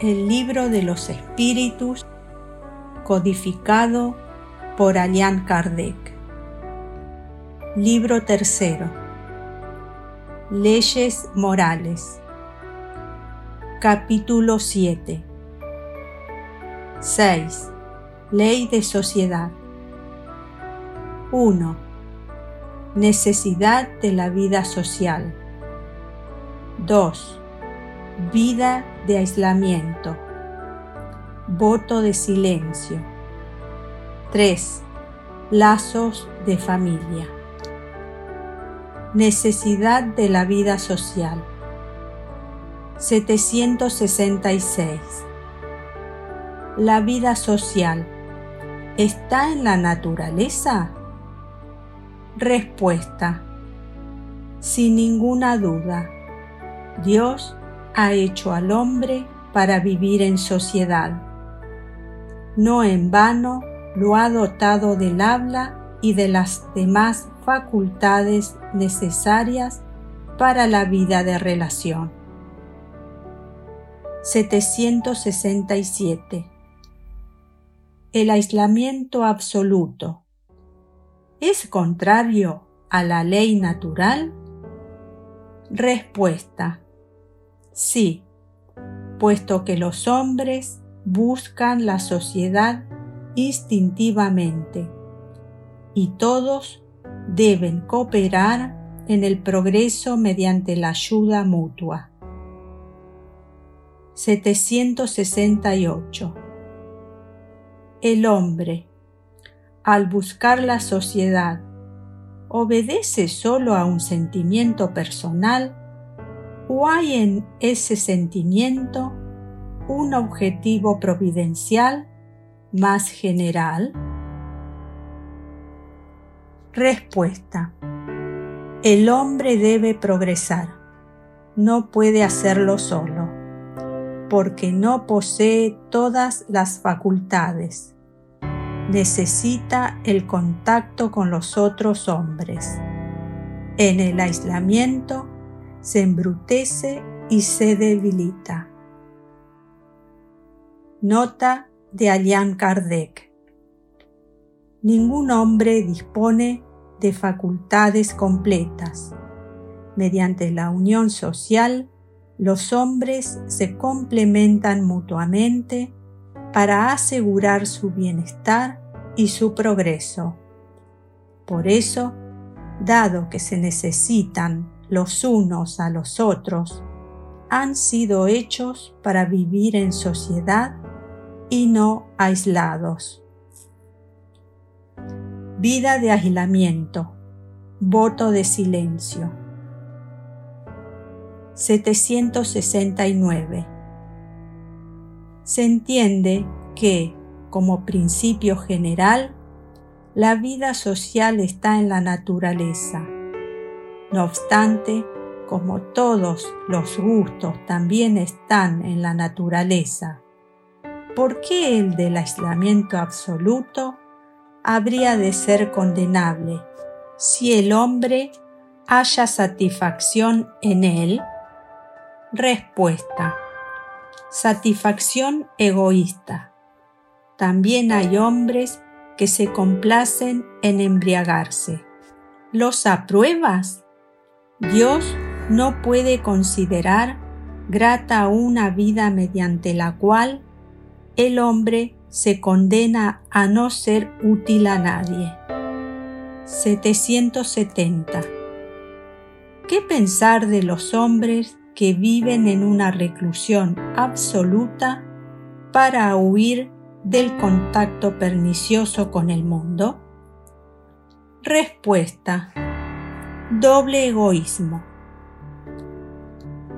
El libro de los espíritus codificado por Allan Kardec. Libro tercero. Leyes morales. Capítulo 7. 6. Ley de sociedad. 1. Necesidad de la vida social. 2 vida de aislamiento, voto de silencio. 3. Lazos de familia. Necesidad de la vida social. 766. La vida social está en la naturaleza? Respuesta. Sin ninguna duda, Dios ha hecho al hombre para vivir en sociedad. No en vano lo ha dotado del habla y de las demás facultades necesarias para la vida de relación. 767. El aislamiento absoluto es contrario a la ley natural? Respuesta. Sí, puesto que los hombres buscan la sociedad instintivamente y todos deben cooperar en el progreso mediante la ayuda mutua. 768. El hombre, al buscar la sociedad, obedece solo a un sentimiento personal ¿O hay en ese sentimiento un objetivo providencial más general? Respuesta. El hombre debe progresar. No puede hacerlo solo, porque no posee todas las facultades. Necesita el contacto con los otros hombres. En el aislamiento, se embrutece y se debilita. Nota de Allan Kardec. Ningún hombre dispone de facultades completas. Mediante la unión social, los hombres se complementan mutuamente para asegurar su bienestar y su progreso. Por eso, dado que se necesitan los unos a los otros, han sido hechos para vivir en sociedad y no aislados. Vida de aislamiento, voto de silencio. 769. Se entiende que, como principio general, la vida social está en la naturaleza no obstante, como todos los gustos también están en la naturaleza, ¿por qué el del aislamiento absoluto habría de ser condenable si el hombre haya satisfacción en él? Respuesta. Satisfacción egoísta. También hay hombres que se complacen en embriagarse. ¿Los apruebas? Dios no puede considerar grata una vida mediante la cual el hombre se condena a no ser útil a nadie. 770. ¿Qué pensar de los hombres que viven en una reclusión absoluta para huir del contacto pernicioso con el mundo? Respuesta. Doble egoísmo.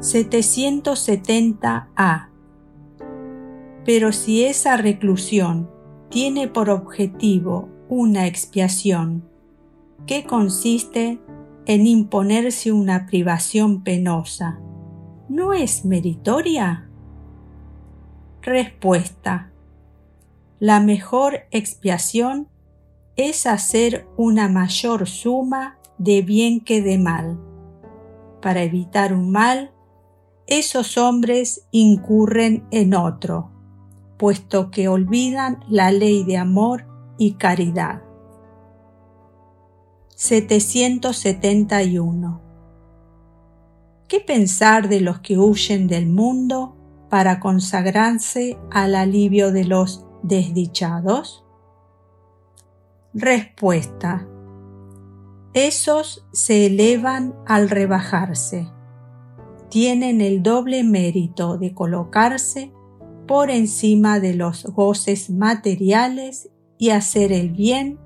770a. Pero si esa reclusión tiene por objetivo una expiación que consiste en imponerse una privación penosa, ¿no es meritoria? Respuesta. La mejor expiación es hacer una mayor suma de bien que de mal. Para evitar un mal, esos hombres incurren en otro, puesto que olvidan la ley de amor y caridad. 771. ¿Qué pensar de los que huyen del mundo para consagrarse al alivio de los desdichados? Respuesta. Esos se elevan al rebajarse. Tienen el doble mérito de colocarse por encima de los goces materiales y hacer el bien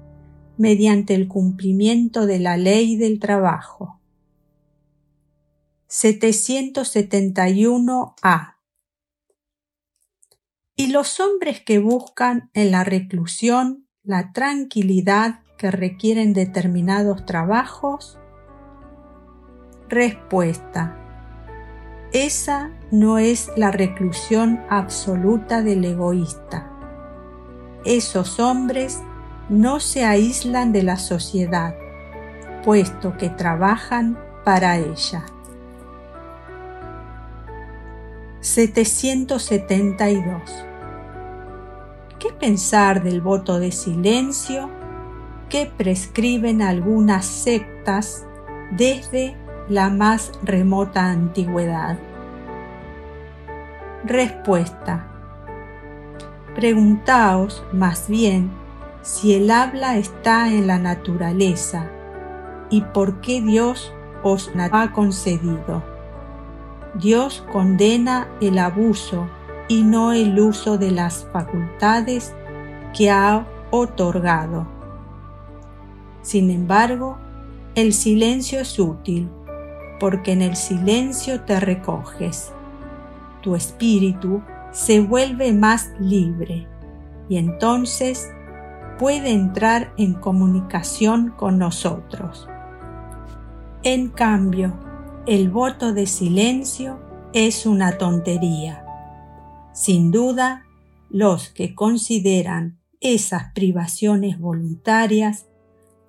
mediante el cumplimiento de la ley del trabajo. 771a. Y los hombres que buscan en la reclusión la tranquilidad que requieren determinados trabajos? Respuesta. Esa no es la reclusión absoluta del egoísta. Esos hombres no se aíslan de la sociedad, puesto que trabajan para ella. 772. ¿Qué pensar del voto de silencio que prescriben algunas sectas desde la más remota antigüedad? Respuesta. Preguntaos más bien si el habla está en la naturaleza y por qué Dios os ha concedido. Dios condena el abuso y no el uso de las facultades que ha otorgado. Sin embargo, el silencio es útil, porque en el silencio te recoges. Tu espíritu se vuelve más libre y entonces puede entrar en comunicación con nosotros. En cambio, el voto de silencio es una tontería. Sin duda, los que consideran esas privaciones voluntarias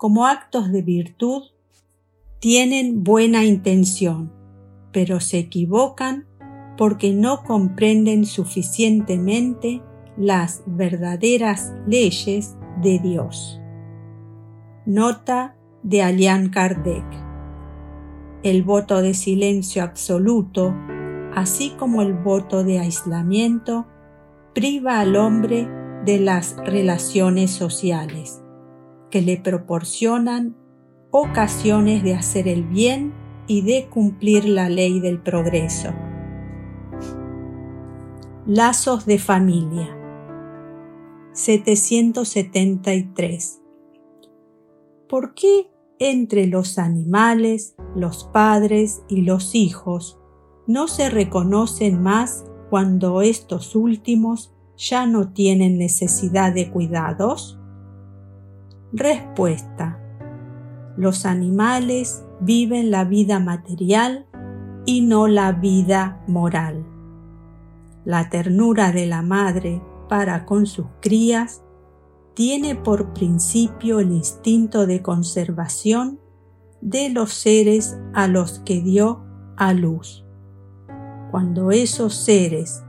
como actos de virtud tienen buena intención, pero se equivocan porque no comprenden suficientemente las verdaderas leyes de Dios. Nota de Alian Kardec el voto de silencio absoluto, así como el voto de aislamiento, priva al hombre de las relaciones sociales, que le proporcionan ocasiones de hacer el bien y de cumplir la ley del progreso. Lazos de familia 773 ¿Por qué entre los animales, los padres y los hijos no se reconocen más cuando estos últimos ya no tienen necesidad de cuidados? Respuesta. Los animales viven la vida material y no la vida moral. La ternura de la madre para con sus crías tiene por principio el instinto de conservación de los seres a los que dio a luz. Cuando esos seres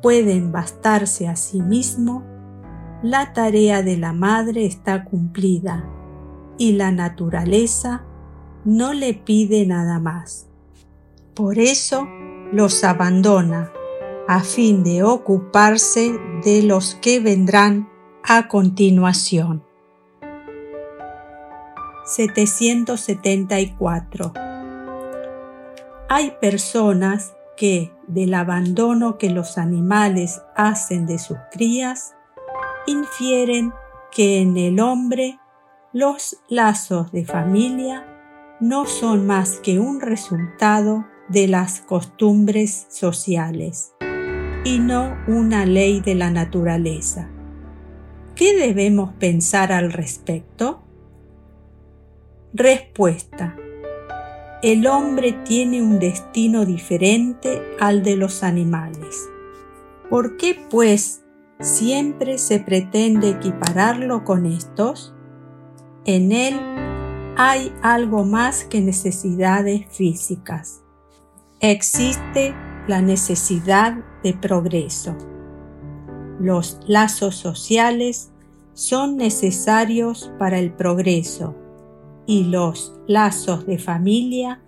pueden bastarse a sí mismos, la tarea de la madre está cumplida y la naturaleza no le pide nada más. Por eso los abandona a fin de ocuparse de los que vendrán a continuación. 774. Hay personas que, del abandono que los animales hacen de sus crías, infieren que en el hombre los lazos de familia no son más que un resultado de las costumbres sociales y no una ley de la naturaleza. ¿Qué debemos pensar al respecto? Respuesta. El hombre tiene un destino diferente al de los animales. ¿Por qué, pues, siempre se pretende equipararlo con estos? En él hay algo más que necesidades físicas. Existe la necesidad de progreso. Los lazos sociales son necesarios para el progreso y los lazos de familia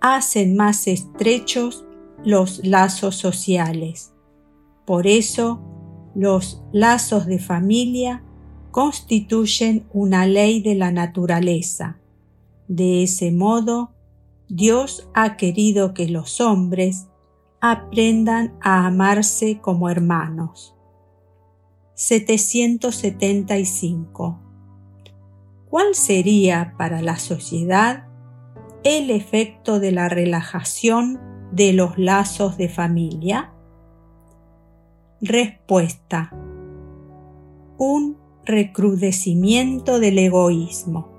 hacen más estrechos los lazos sociales. Por eso, los lazos de familia constituyen una ley de la naturaleza. De ese modo, Dios ha querido que los hombres aprendan a amarse como hermanos. 775. ¿Cuál sería para la sociedad el efecto de la relajación de los lazos de familia? Respuesta. Un recrudecimiento del egoísmo.